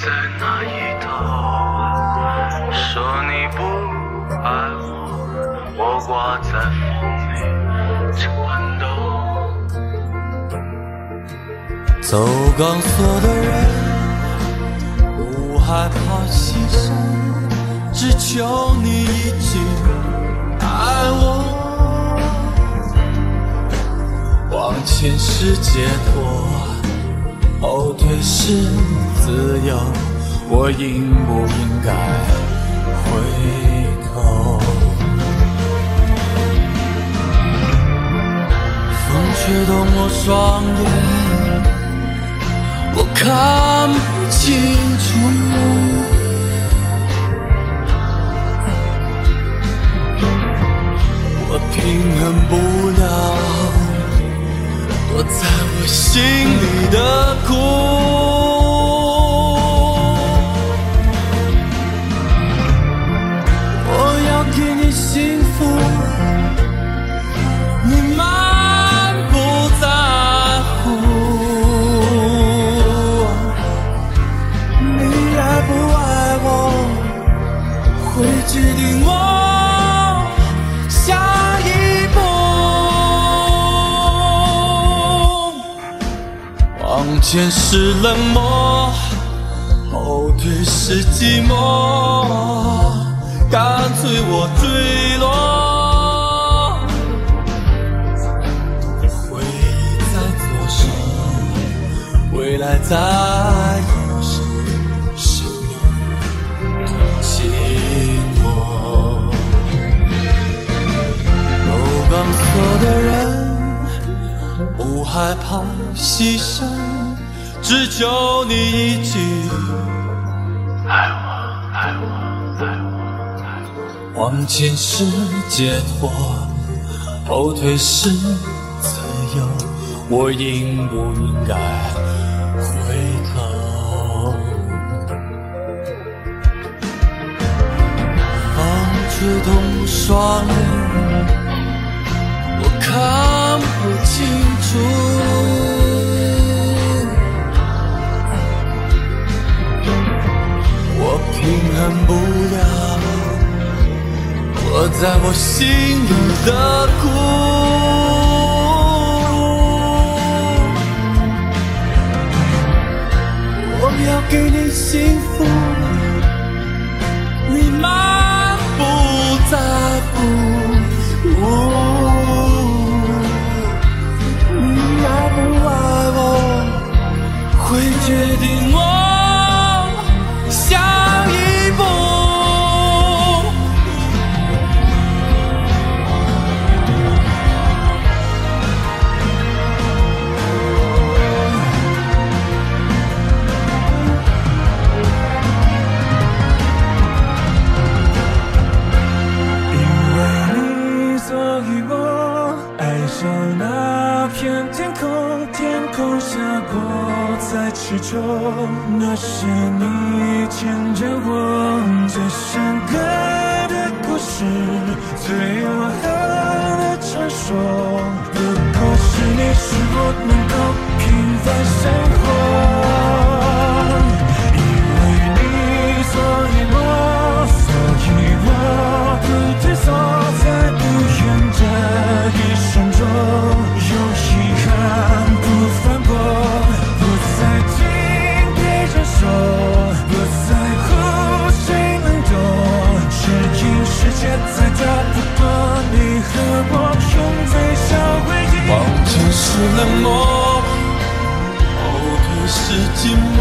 在那一头。说你不爱我我挂在风里颤抖走钢索的人不害怕牺牲只求你一句爱我。往前是解脱后退是我应不应该回头？风吹动我双眼，我看不清楚。我平衡不了躲在我心里的苦。前是冷漠，后退是寂寞，干脆我坠落。回忆在左手，未来在右手，谁能同情我？走钢索的人，不害怕牺牲，只求你一句爱我，爱我，爱我，爱我。往前是解脱，后退是自由，我应不应该回头？风吹动双眼，不了。我在我心里的苦。我要给你幸福，那片天空，天空下我在其中。那是你牵着我最深刻的故事，最永恒的传说。如果是你，是我能够平凡再大不过你和我用最小回忆。往前是冷漠，后退是寂寞，